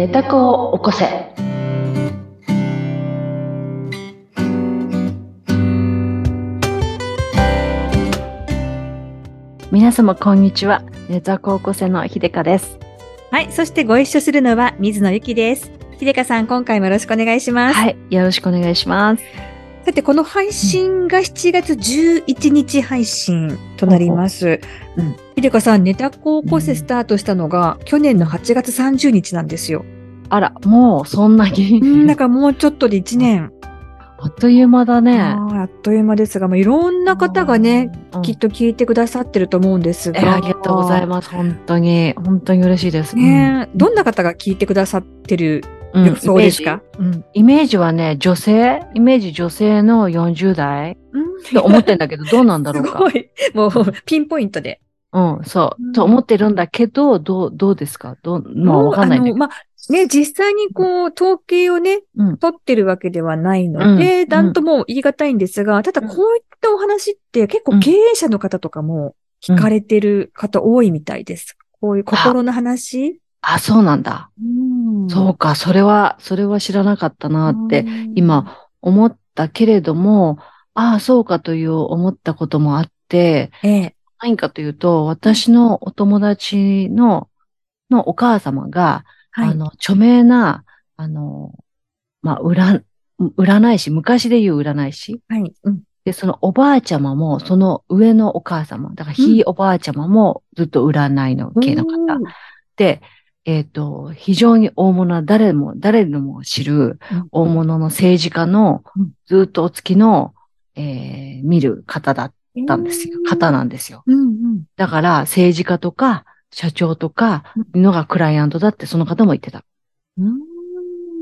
寝た子を起こせ。皆様こんにちは。寝た子を起こせのひでかです。はい。そしてご一緒するのは水野ゆきです。ひでかさん、今回もよろしくお願いします。はい。よろしくお願いします。さて、この配信が7月11日配信となります。うんひでかさん、ネタ高校生スタートしたのが去年の8月30日なんですよ。あら、もうそんなに。うん、だからもうちょっとで1年。あっという間だね。あっという間ですが、もういろんな方がね、うん、きっと聞いてくださってると思うんですが。えありがとうございます。本当に、本当に嬉しいです。ねえ、どんな方が聞いてくださってるうん予想ですか、うんイメージはね、女性イメージ女性の40代うんって思ってんだけど、どうなんだろうかすご。い。もう、ピンポイントで。うん、そうう。んと思ってるんだけど、どう、どうですか？どう、まあわかんないんだけど。まあ、ね、実際にこう、統計をね、うん取ってるわけではないので、うんなんとも言い難いんですが、ただうんこういったお話って結構うん経営者の方とかも聞かれてる方多いみたいです。こういう心の話？あ、そうなんだ。うんそうか、それは、それは知らなかったなって、うん今思ったけれども、ああ、そうかという思ったこともあって、ええ。何かというと、私のお友達の、のお母様が、はい。あの、著名な、あの、まあ、占、占い師、昔で言う占い師。はい。うん。で、そのおばあちゃまも、その上のお母様、だからひいおばあちゃまもずっと占いの系の方。うんで、えっ、と、非常に大物は誰も、誰でも知るうん大物の政治家のうんずっとお付きの、えー見る方だったんですよ。方なんですよ。うんうん。だから政治家とか社長とかうんのがクライアントだってその方も言ってた。うん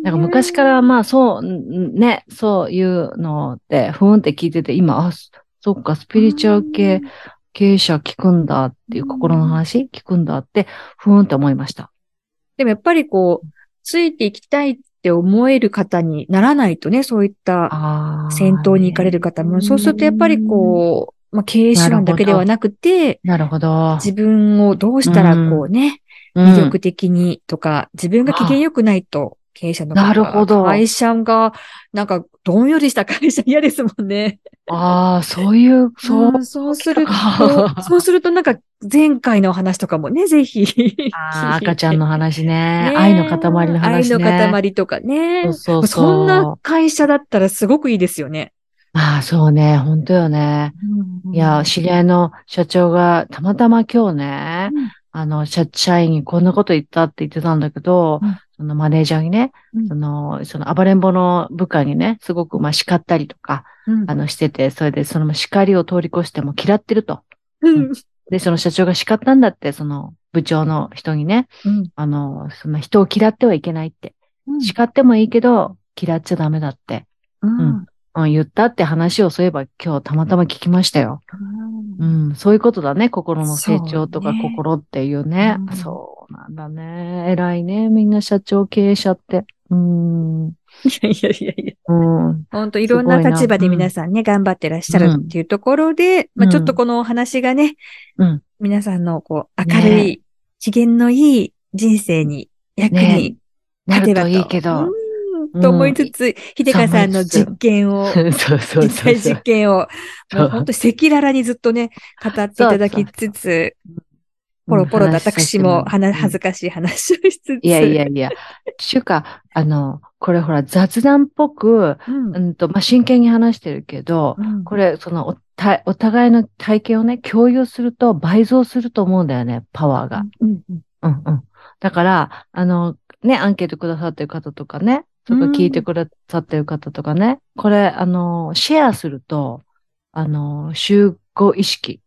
なんか昔からまあそう、んね、そういうのって、ふーんって聞いてて、今、あ、そそっか、スピリチュアル系、経営者聞くんだっていう心の話聞くんだって、ふーんって思いました。でもやっぱりこう、ついていきたいって思える方にならないとね、そういったああ。先頭に行かれる方も、そうするとやっぱりこう、まあ、経営手腕だけではなくて、なるほど。自分をどうしたらこうね、うん魅力的にとか、自分が機嫌良くないと、経営者の方なるほど会社が、なんか、どんよりした 会社嫌ですもんね。ああ、そういう、そう。んそうするかと、そうするとなんか、前回のお話とかもね、ぜひ。ああ、赤ちゃんの話ね。ね愛の塊の話ね。愛の塊とかね。そうそうそう。そんな会社だったらすごくいいですよね。まあそうね、本当よね。いや、知り合いの社長がたまたま今日ね、うんあの、社社員にこんなこと言ったって言ってたんだけど、うん。そのマネージャーにね、うん。その、その暴れん坊の部下にね、すごくまあ叱ったりとか、うん。あのしてて、それでその叱りを通り越しても嫌ってると。うん。で、その社長が叱ったんだって、その部長の人にね、うん。あの、その人を嫌ってはいけないって。うん。叱ってもいいけど、嫌っちゃダメだって、うんうん言ったって話をそういえば今日たまたま聞きましたよ。うん、そういうことだね。心の成長とかそうね心っていうね。うんそうなんだね。偉いね。みんな社長経営者って。うん。いやいやいやいや。うん。本当いろんな立場で皆さんね、頑張ってらっしゃるっていうところで、まあちょっとこのお話がね、うん。皆さんのこう、明るい、機嫌のいい人生に役になる立てばと。といいけど。うんと思いつつ、秀香さんの実験を、そうそうそう実際実。験を、本当赤裸々にずっとね、語っていただきつつ、ポロポロと私も話恥ずかしい話をしつつ。いやいやいや。ちゅうか、あの、これほら雑談っぽく、うん、うんと、まあ、真剣に話してるけど、うんこれ、そのおた、お互いの体験をね、共有すると倍増すると思うんだよね、パワーが。うんうんうんうん。だから、あの、ね、アンケートくださってる方とかね、とか聞いてくださってる方とかね、これ、あの、シェアすると、あの、集合意識、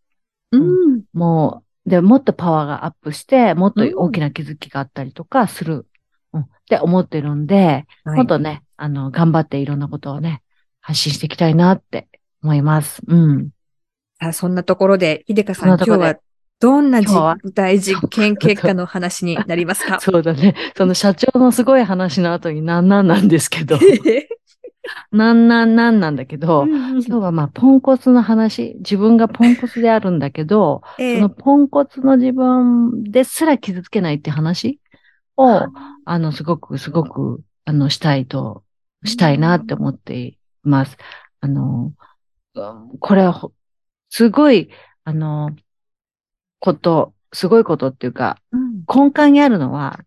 うん。もう、で、もっとパワーがアップして、もっと大きな気づきがあったりとかする、うん、って思ってるんで、はい。もっとね、あの、頑張っていろんなことをね、発信していきたいなって思います。うん。さあ、そんなところで、秀香さん、今日はどんな実体実験結果の話になりますか？そうだね。その社長のすごい話の後になんなんなんですけど、なんなんなんなんだけど、今日はまあ、ポンコツの話、自分がポンコツであるんだけど、ええ。そのポンコツの自分ですら傷つけないって話を、あの、すごく、すごく、あの、したいと、したいなって思っています。あの、うんこれはほ、すごい、あの、こと、すごいことっていうか、うん根幹にあるのは、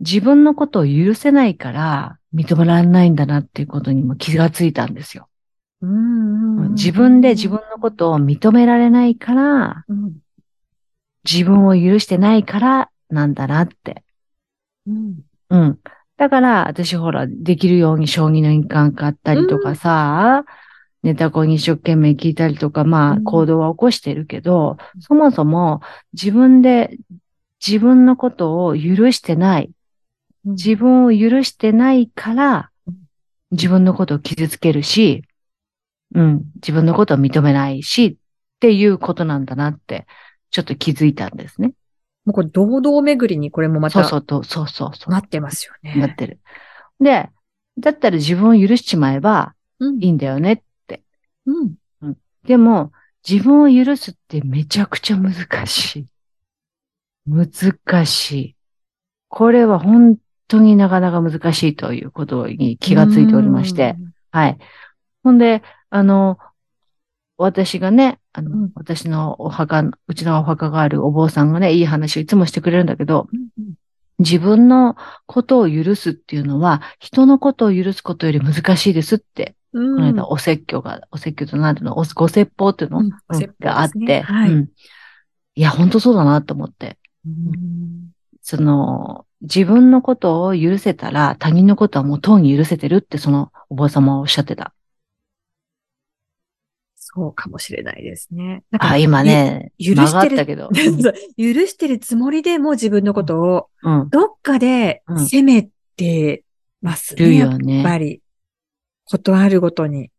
自分のことを許せないから認められないんだなっていうことにも気がついたんですよ。うんうんうん自分で自分のことを認められないから、うん自分を許してないからなんだなって。うんうん。だから、私ほら、できるように将棋の印鑑買ったりとかさ、ネタコに一生懸命聞いたりとか、まあ、うん行動は起こしてるけど、そもそも自分で自分のことを許してない。自分を許してないからうん、自分のことを傷つけるし、うん、自分のことを認めないし、っていうことなんだなって、ちょっと気づいたんですね。もうこれ、堂々巡りにこれもまたそうそうと、そうそうそう。なってますよね。なってる。で、だったら自分を許しちまえばうんいいんだよね。うんでも、自分を許すってめちゃくちゃ難しい。難しい。これは本当になかなか難しいということに気がついておりまして。。はい。ほんで、あの、私がね、あの、うん私のお墓、うちのお墓があるお坊さんがね、いい話をいつもしてくれるんだけど、うんうん自分のことを許すっていうのは、人のことを許すことより難しいですって、うんこの間お説教が、お説教となんていうの、おご説法っていうの、があって、はいうんいや、本当そうだなと思って。うんその、自分のことを許せたら、他人のことはもうとうに許せてるって、そのお坊様はおっしゃってた。そうかもしれないですね。あ、今ね、許してる けど。許してるつもりでも自分のことをうん。どっかでうん責めてまするね。やよね。っぱり。ことあるごとに。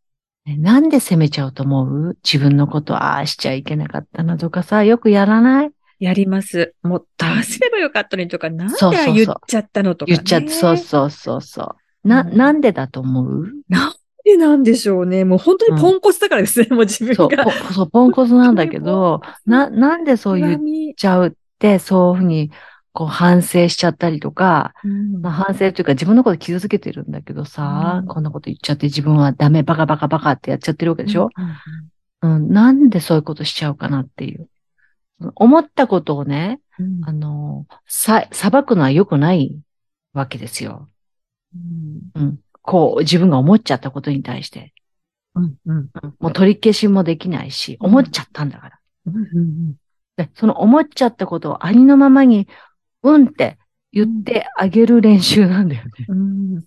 ねなんで責めちゃうと思う？自分のことああしちゃいけなかったなとかさ、よくやらない？やります。もっとああすればよかったのにとか、なんでそうそうそう言っちゃったのとか、ね。言っちゃって、そうそうそうそう。な、うんなんでだと思う？なんでなんでしょうね。もう本当にポンコツだからですね、もう自分そう、そう、ポンコツなんだけど、な、なんでそう言っちゃうって、そういうふうに、こう反省しちゃったりとか、うん。まあ、反省というか自分のこと傷つけてるんだけどさ、うん。こんなこと言っちゃって自分はダメ、バカバカバカってやっちゃってるわけでしょ、うん。うん、なんでそういうことしちゃうかなっていう。思ったことをね、うん。あの、さ、裁くのは良くないわけですよ。うん。うん。こう、自分が思っちゃったことに対して。うん。うん。うん。もう取り消しもできないし、うん思っちゃったんだから。うん。うん。で、その思っちゃったことをありのままに、うんって言ってあげる練習なんだよね。うん。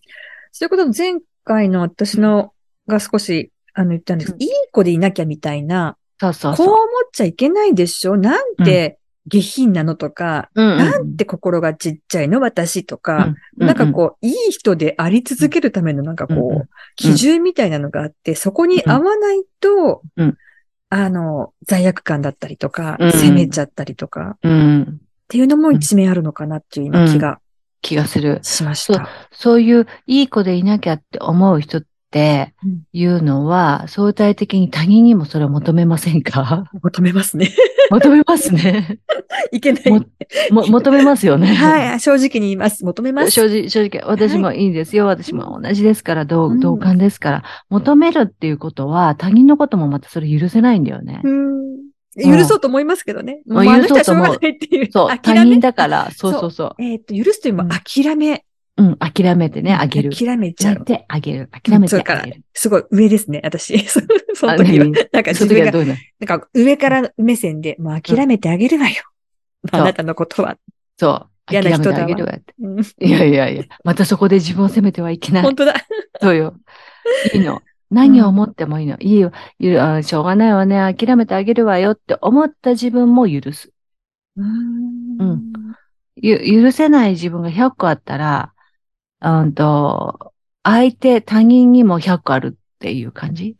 そういうことの前回の私のが少しあの言ったんです。うん。いい子でいなきゃみたいな、そうそうそう。こう思っちゃいけないでしょ？なんて下品なのとか、うんなんて心がちっちゃいの私とか、うなんかこう、いい人であり続けるためのなんかこう、うんうん基準みたいなのがあって、そこに合わないと、うん。あの、罪悪感だったりとか、うん。責めちゃったりとか、っうん、うん。ていうのも一面あるのかなっていう今気が気がする。しました。そういういい子でいなきゃって思う人ってうんいうのは、相対的に他人にもそれを求めませんか？求めますね。求めますね。いけない。もも求めますよね。はい、正直に言います。求めます。正直、正直、私もいいんですよ。私も同じですから、同うん同感ですから。求めるっていうことは、他人のこともまたそれ許せないんだよね。うん許そうと思いますけどね。んもうあの人はしょう許そうと思うがないっていう。そう、他諦め人。だから、そうそうそう。えっと、許すというよりも諦め。うん、諦めてね、あげる。諦めちゃう。で、あげる。諦めてそうからあげる。すごい上ですね、私。そその時は。なんかそ自分が、なんか上から目線で、もう諦めてあげるわよ。あなたのことは。そう。嫌な諦めて人だわあげるわって。うんいやいやいや、またそこで自分を責めてはいけない本。当だ。そうよ。いいの。何を思ってもいいの。いいよ。ゆるあしょうがないわね。諦めてあげるわよって思った自分も許す。うんゆ許せない自分が100個あったら、うんと、相手、他人にも100個あるっていう感じ？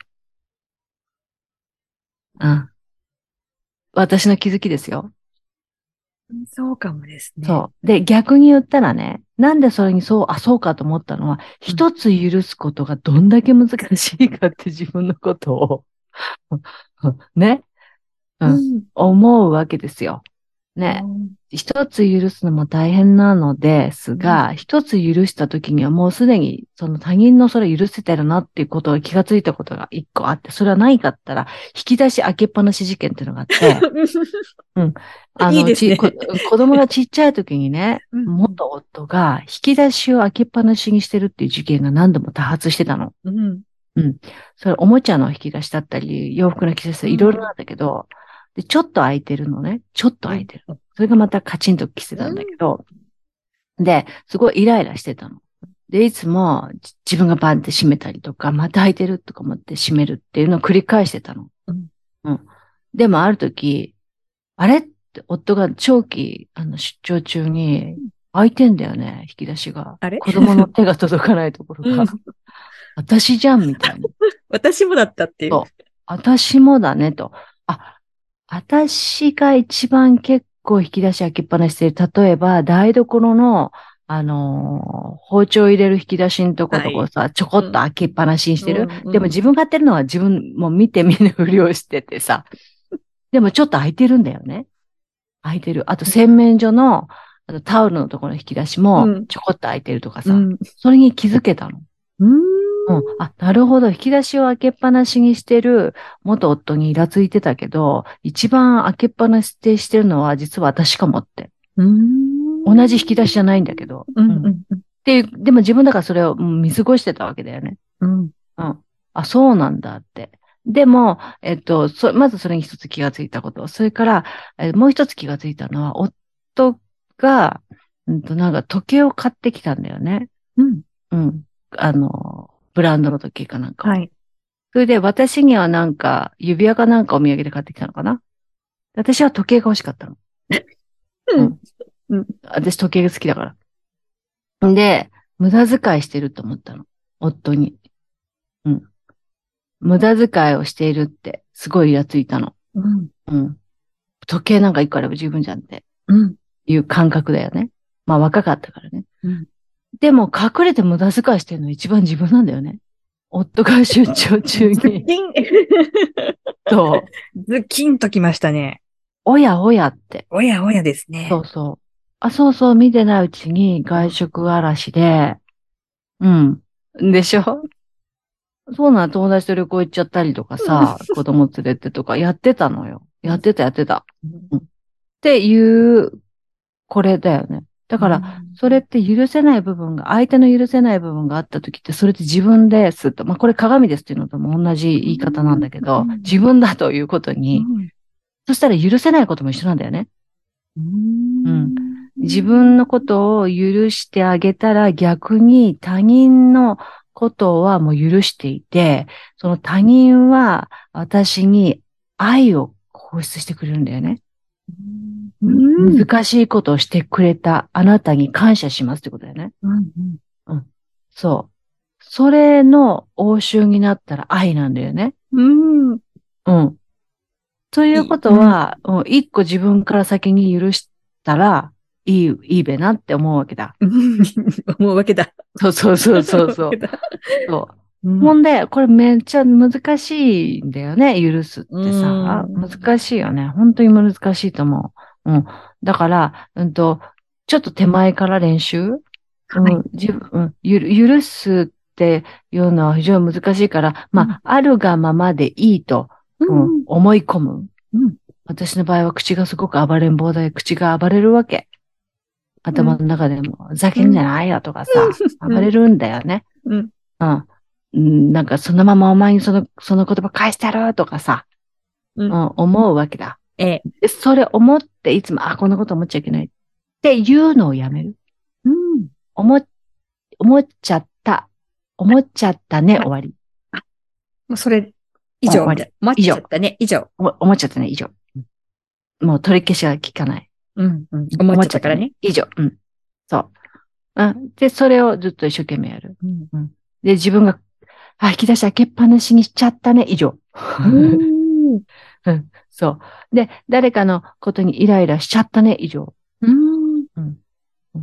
うん。私の気づきですよ。そうかもですね。そう。で、逆に言ったらね、なんでそれにそう、あ、そうかと思ったのは、一つ許すことがどんだけ難しいかって自分のことを、ね、ううんん。思うわけですよ。ね、一つ許すのも大変なのですが、一、つ許した時にはもうすでにその他人のそれ許せてるなっていうことを気がついたことが一個あって、それは何かったら、引き出し開けっぱなし事件っていうのがあって、うん。あの、いいね子供がちっちゃい時にね、うん。元夫が引き出しを開けっぱなしにしてるっていう事件が何度も多発してたの。うん。それおもちゃの引き出しだったり、洋服の引き出しだったりいろいろなんだけど、で、ちょっと開いてるのね。ちょっと開いてる。それがまたカチンと来てたんだけど、で、すごいイライラしてたの。で、いつもじ自分がバンって閉めたりとか、また開いてるとか思って閉めるっていうのを繰り返してたの。うん。うん。でもある時、あれって夫が長期、あの、出張中に開いてんだよね、引き出しが。あれ？子供の手が届かないところが。うん私じゃん、みたいな。私もだったっていう。そう私もだね、と。あ、私が一番結構引き出し開けっぱなししてる。例えば、台所の、あのー包丁入れる引き出しのとことこさ、ちょこっと開けっぱなしにしてる。うんうんでも自分がやってるのは自分も見て見ぬふりをしててさ。でもちょっと開いてるんだよね。開いてる。あと洗面所の、あのタオルのところの引き出しもうんちょこっと開いてるとかさ。うん。それに気づけたの。うん。うん。あ、なるほど。引き出しを開けっぱなしにしてる元夫にイラついてたけど、一番開けっぱなしにしてるのは実は私かもって。うん。同じ引き出しじゃないんだけど。うん。うんっうん。ていう、でも自分だからそれをうん見過ごしてたわけだよね。うん。うん。あ、そうなんだって。でも、えっと、そ、まずそれに一つ気がついたこと。それから、えもう一つ気がついたのは、夫が、うんと、なんか時計を買ってきたんだよね。うん。うん。あの、ブランドの時計かなんかを。はい。それで私にはなんか、指輪かなんかお土産で買ってきたのかな？私は時計が欲しかったの。うん。うん。私時計が好きだから。で、無駄遣いしてると思ったの。夫に。うん。無駄遣いをしているって、すごいイラついたの。うん。うん。時計なんか一個あれば十分じゃんってうん。いう感覚だよね。まあ若かったからね。うんでも隠れて無駄遣いしてるの一番自分なんだよね。夫が出張中ズにッ、キン、と、ズッキンときましたね。おやおやって。おやおやですね。そうそう。あ、そうそう、見てないうちに外食嵐で、うん。でしょ？そうなの、友達と旅行行っちゃったりとかさ、子供連れてとかやってたのよ。やってた、やってた。っていう、これだよね。だから、それって許せない部分が、相手の許せない部分があった時って、それって自分ですと。まあ、これ鏡ですっていうのとも同じ言い方なんだけどうん、自分だということうに、ん、そしたら許せないことも一緒なんだよね。うん自分のことを許してあげたら逆に他人のことはもう許していて、その他人は私に愛を放出してくれるんだよね。うん難しいことをしてくれたあなたに感謝しますってことだよね。うんそう。それの応酬になったら愛なんだよね。うんうん。ということは、うん一個自分から先に許したら、いい、いいべなって思うわけだ。うん 思うわけだ。そうそうそうそうそう。そう。うんほんで、これめっちゃ難しいんだよね、許すってさ。うん難しいよね。本当に難しいと思う。うん。だから、うんと、ちょっと手前から練習、はいうん自分うんゆる許すっていうのは非常に難しいから、まあ、あるがままでいいと、うん思い込む。うん私の場合は口がすごく暴れん坊で、口が暴れるわけ。頭の中でも、ふざけんじゃないよとかさ、うん暴れるんだよね。うんうん。うんなんかそのままお前にその、その言葉返してやるとかさ、ううんん、思うわけだ。ええ。でそれ思っていつも、あ、こんなこと思っちゃいけないっていうのをやめる。うん思っ、思っちゃった。思っちゃったね、はい終わり。もうそれ、以上終わりみたいな。待っちゃったね。以上。お思っちゃったね、以上。うんもう取り消しは聞かない。うん。うん思っちゃったからね。。以上。うん。そう。うん。で、それをずっと一生懸命やる。うんで、自分が、あ、引き出し開けっぱなしにしちゃったね、以上。うん そう。で、誰かのことにイライラしちゃったね、以上。うん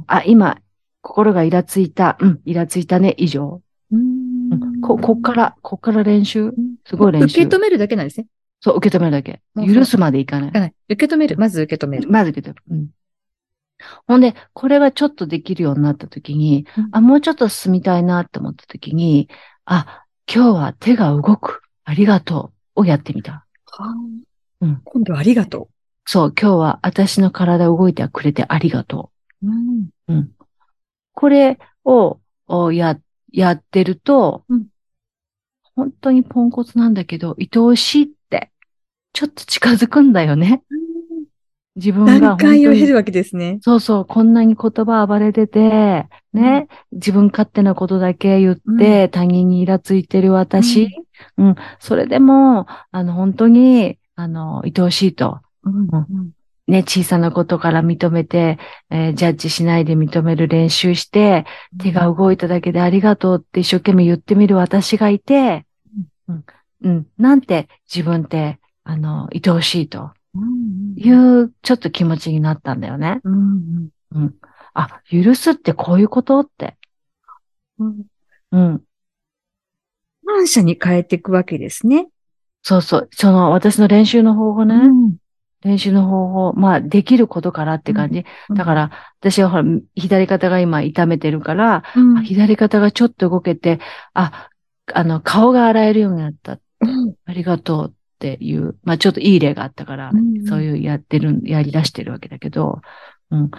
あ、今、心がイラついた。うん、イラついたね、以上。うんうんこ、こっから、こっから練習？すごい練習。受け止めるだけなんですね。そう、受け止めるだけ。許すまでいかない。はい受け止める。まず受け止める。まず受け止める。うん。ほんで、これがちょっとできるようになった時に、うんあ、もうちょっと進みたいなって思った時に、あ、今日は手が動く。ありがとう。をやってみた。はあうん今度はありがとそう、今日は私の体動いてくれてありがとう。うん。う。うん。これを、おや、やってると、うん本当にポンコツなんだけど、愛おしいって、ちょっと近づくんだよね。自分が段本当に。階を経るわけですね。そうそう、こんなに言葉暴れてて、ね、自分勝手なことだけ言って、他人にイラついてる私、うん、それでも、あの、本当に、あの、愛おしいと。うんうん。ね、小さなことから認めて、えージャッジしないで認める練習して、手が動いただけでありがとうって一生懸命言ってみる私がいて、うん、うん、なんて自分って、あの、愛おしいと。うんいう、ちょっと気持ちになったんだよね。うん。うん。あ、許すってこういうことって。うんうん。感謝に変えていくわけですね。そうそう。その、私の練習の方法ね。うん練習の方法。まあ、できることからって感じ。だか、ら、私はほら、左肩が今痛めてるから、うんあ左肩がちょっと動けて、あ、あの、顔が洗えるようになった。うんありがとうっていう、まあちょっといい例があったから、うんそういうやってる、やり出してるわけだけど、うん。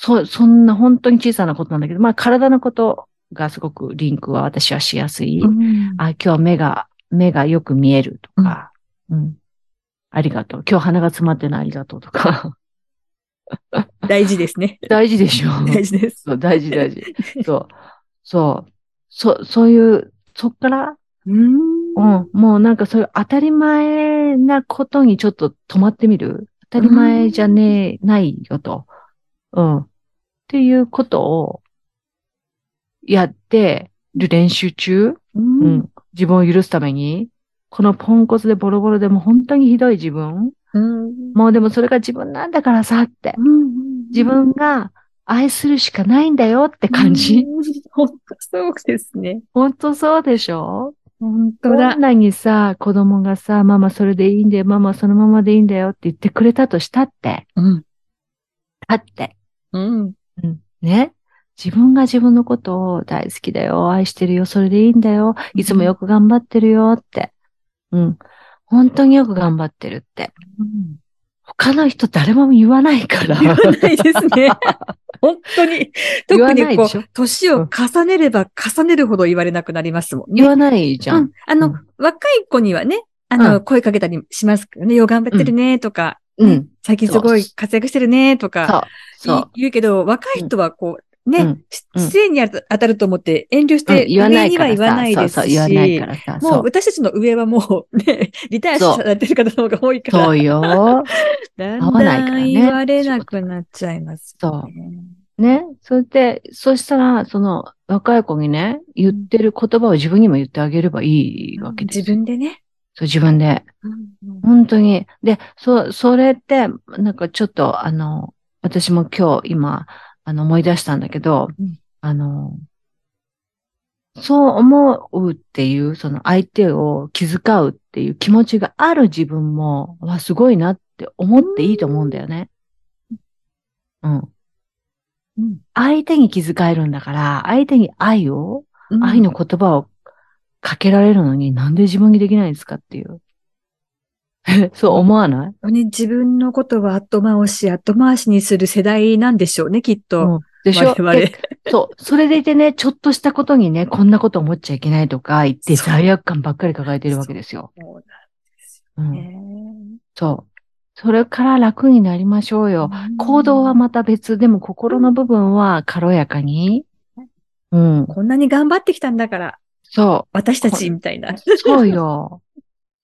そ、そんな本当に小さなことなんだけど、まあ体のことがすごくリンクは私はしやすい。うんあ、今日目が、目がよく見えるとか、うん。ありがとう。今日鼻が詰まってないありがとうとか。大事ですね。大事でしょ大事です。そう、大事大事。そう。そう。そ、そういう、そっから、うんうん、もうなんかそういう当たり前なことにちょっと止まってみる？当たり前じゃねえ、ないよと。うん。っていうことをやってる練習中、ううんん。自分を許すために、このポンコツでボロボロでも本当にひどい自分、うんもうでもそれが自分なんだからさって、自分が愛するしかないんだよって感じ。うん本当そうですね。本当そうでしょ？本当だどん。なにさ、子供がさ、ママそれでいいんだよ、ママそのままでいいんだよって言ってくれたとしたって、うん。だって、うん。うん、ね。自分が自分のことを大好きだよ、愛してるよ、それでいいんだよ、いつもよく頑張ってるよって。うん。本当によく頑張ってるって。他の人誰も言わないから。言わないですね。本当に。特にこう、年を重ねれば重ねるほど言われなくなりますもんね。言わないじゃ。うんん。あの、うん若い子にはね、あの、うん声かけたりしますけどね、よう頑張ってるね、とか、うん。最近すごい活躍してるね、とか。言うけど、若い人はこう、ね、失礼に当たると思って遠慮しうんて、言わない上には言わ。ないですし、言わないからさ。もそうう。私たちの上はもうね、リタイアされてる方の方が多いから、そうよ。だんだん言われなくなっちゃいます、そう。ね。それで、そしたら、その、若い子にね、言ってる言葉を自分にも言ってあげればいいわけですよ。自分でね。そう、自分で。うん本当に。で、そ、それって、なんかちょっと、あの、私も今日、今、あの、思い出したんだけど、うんあの、そう思うっていう、その相手を気遣うっていう気持ちがある自分も、わ、すごいなって思っていいと思うんだよね。うん。うん相手に気遣えるんだから、相手に愛を、うん愛の言葉をかけられるのになんで自分にできないんですかっていう。そう思わない？本当に自分のことは後回し、後回しにする世代なんでしょうね、きっと。うんでしょ？我そう。それでいてね、ちょっとしたことにね、こんなこと思っちゃいけないとか言って罪悪感ばっかり抱えてるわけですよ。そうなんですうん。よね。そう。それから楽になりましょうよ。行動はまた別、でも心の部分は軽やかに。うん。こんなに頑張ってきたんだから、そう。私たちみたいな。そうよ。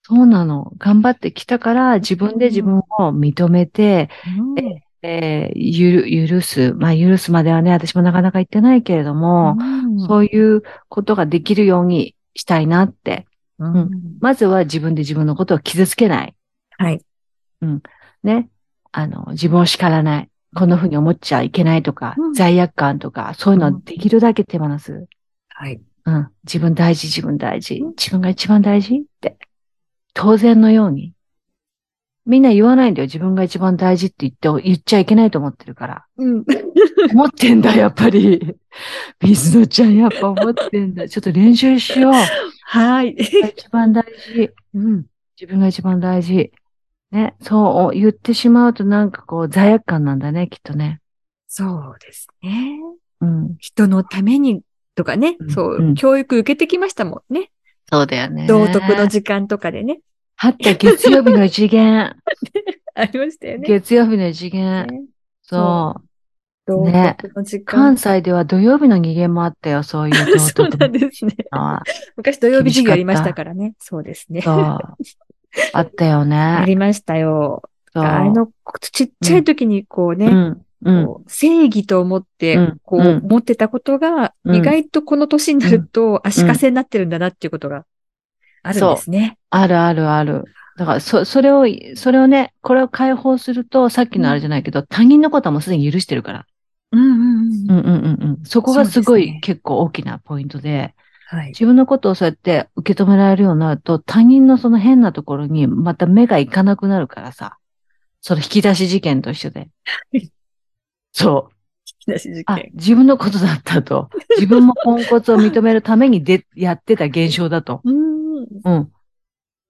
そうなの。頑張ってきたから、自分で自分を認めて、えーゆる、許す。まあ、許すまではね、私もなかなか言ってないけれども、うんそういうことができるようにしたいなって。うんまずは自分で自分のことを傷つけない。はい。ね。あの、自分を叱らない。こんな風に思っちゃいけないとか、うん罪悪感とか、そういうのはできるだけ手放す。はい。うん。自分大事、自分大事うん。自分が一番大事って。当然のように。みんな言わないんだよ。自分が一番大事って言って、言っちゃいけないと思ってるから。うん。思ってんだ、やっぱり。水野ちゃん、やっぱ思ってんだ。ちょっと練習しよう。はい。一番大事。うん。自分が一番大事。ね。そう言ってしまうとなんかこう罪悪感なんだね、きっとね。そうですね。うん。人のためにとかねう、んそう、うん教育受けてきましたもんね。そうだよね。道徳の時間とかでね。はって月曜日の次元。ありましたよね。月曜日の次元。ねそう。道ね。関西では土曜日の二限もあったよ、そういう道 そう徳なんですね。昔土曜日授業ありましたからね。そうですね。あったよあね。りましたよ。あの、ちっちゃい時にこうね、うん。正義と思ってうん、こう、うん持ってたことが、うん意外とこの年になると足かせになってるんだなっていうことがあるんですね。あるあるある。だから、そ、それを、それをね、これを解放すると、さっきのあれじゃないけど、他人のことはもうすでに許してるから。うんうんうん。うんうんうんうん。そこがすごい結構大きなポイントで、はい。自分のことをそうやって受け止められるようになると、他人のその変なところにまた目がいかなくなるからさ。その引き出し事件と一緒で。そう。あ、自分のことだったと。自分もポンコツを認めるためにで、やってた現象だと。うん。うん。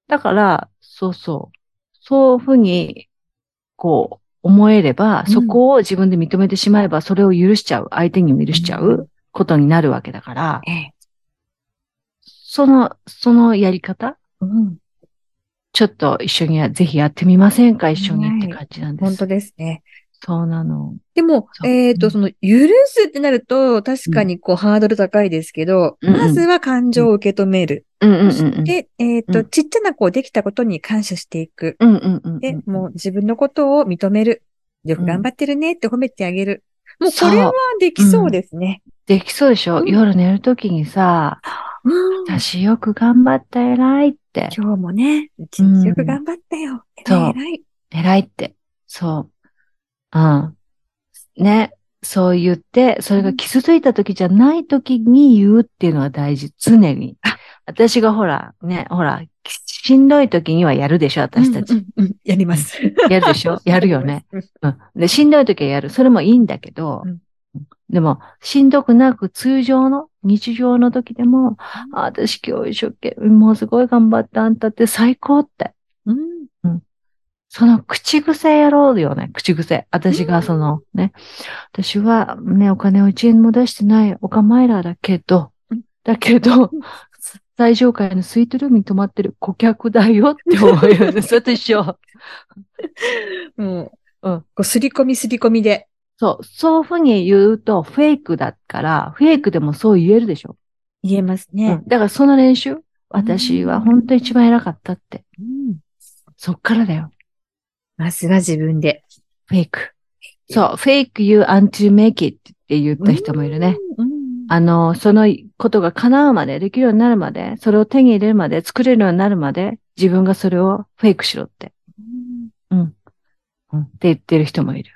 だから、そうそう。そういうふうに、こう、思えれば、うんそこを自分で認めてしまえば、それを許しちゃう、相手にも許しちゃうことになるわけだから、ええ。その、そのやり方、うん。ちょっと一緒にや、ぜひやってみませんか？一緒にって感じなんです。本当ですね。そうなの。でも、えっ、と、うんその、許すってなると、確かにこう、ハードル高いですけど、うんうんまずは感情を受け止める。うんうんうんうん。そして、えっ、と、うんちっちゃなこう、できたことに感謝していく。うんうんうんうん。で、もう自分のことを認める。よく頑張ってるねって褒めてあげる。もうこれはできそうですね。できそうでしょ、うん夜寝るときにさ、うん私よく頑張った偉いって。今日もね、一日よく頑張ったよ。偉い偉い。偉いって。そう。うん。ね。そう言って、それが傷ついた時じゃない時に言うっていうのが大事。常に。私がほら、ね、ほら、しんどい時にはやるでしょ私たち。うんうんうんやります。やるでしょ？やるよね。うん。うん。で、しんどい時はやる。それもいいんだけど、うんでも、しんどくなく通常の日常の時でも、あ私今日一生懸命、もうすごい頑張ったあんたって最高って。うん。その口癖やろうよね、口癖。私がそのね、私はね、お金を一円も出してないオカマイラーだけどうん、だけど、最上階のスイートルームに泊まってる顧客だよって思うよね。それと一緒。もう、うんこう、すり込みすり込みで。そう、そういうふうに言うとフェイクだから、フェイクでもそう言えるでしょ。言えますうねん。。だからその練習、私は本当一番偉かったって。うんそっからだよ。まずは自分で。フェイク。そう、フェイク you until make it って言った人もいるね。うん。あの、そのことが叶うまで、できるようになるまで、それを手に入れるまで、作れるようになるまで、自分がそれをフェイクしろって。うん。うん。って言ってる人もいる。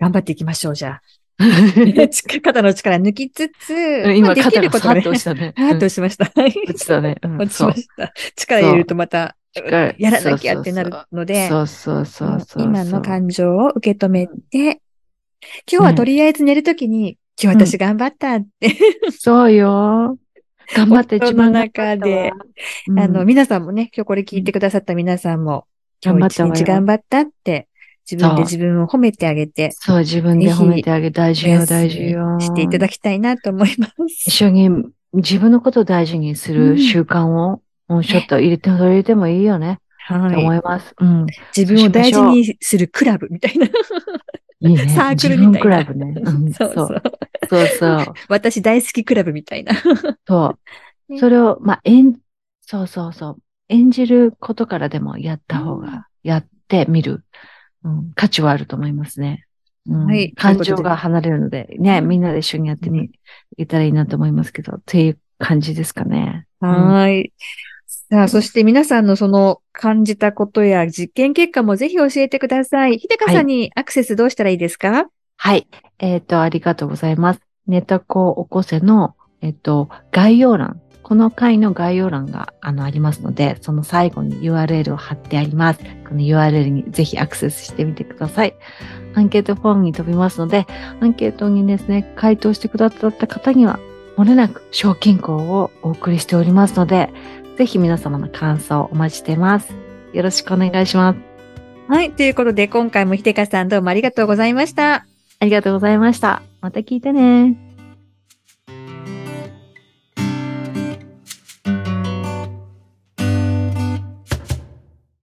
頑張っていきましょう、じゃあ。肩の力抜きつつ、ま今、あできることね。と押したね。はーっとしました。はい。落ちたね。うん落ちました。力入れるとまた、力やらなきゃってなるので、そうそうそうそうそう。今の感情を受け止めて、今日はとりあえず寝るときに、今日私頑張ったって、そうよ。頑張って夫の中で、うん。あの、皆さんもね、今日これ聞いてくださった皆さんも、今日一頑張ったわよ。日頑張ったって、自分で自分を褒めてあげて、そう、自分で褒めてあげ、大事よ、大事よ。していただきたいなと思いま一す。緒に自分のことを大事にする習慣を、もうちょっと入れて、取り入れてもいいよね。はい。います。うん。自分を大事にするクラブみたいな。いいね。サークルみたいなクラブね。うん そうそう。そうそう。私大好きクラブみたいな。そう。ねそれを、まあ、演、そうそうそう。演じることからでもやった方うんが、やってみる、うん、価値はあると思いますね。うんはい感情が離れるので、ね、うんみんなで一緒にやってみ、いけたらいいなと思いますけど、っていう感じですかね。はーい。さあ、そして皆さんのその感じたことや実験結果もぜひ教えてください。ひでかさんにアクセスどうしたらいいですか？はい。えっ、と、ありがとうございます。ネタコ起こせの、えっ、と、概要欄。この回の概要欄があのありますので、その最後に URL を貼ってあります。この URL にぜひアクセスしてみてください。アンケートフォームに飛びますので、アンケートにですね、回答してくださった方には、もれなく賞金庫をお送りしておりますので、ぜひ皆様の感想をお待ちしています。よろしくお願いします。はい。ということで、今回もひでかさんどうもありがとうございました。ありがとうございました。また聞いてね。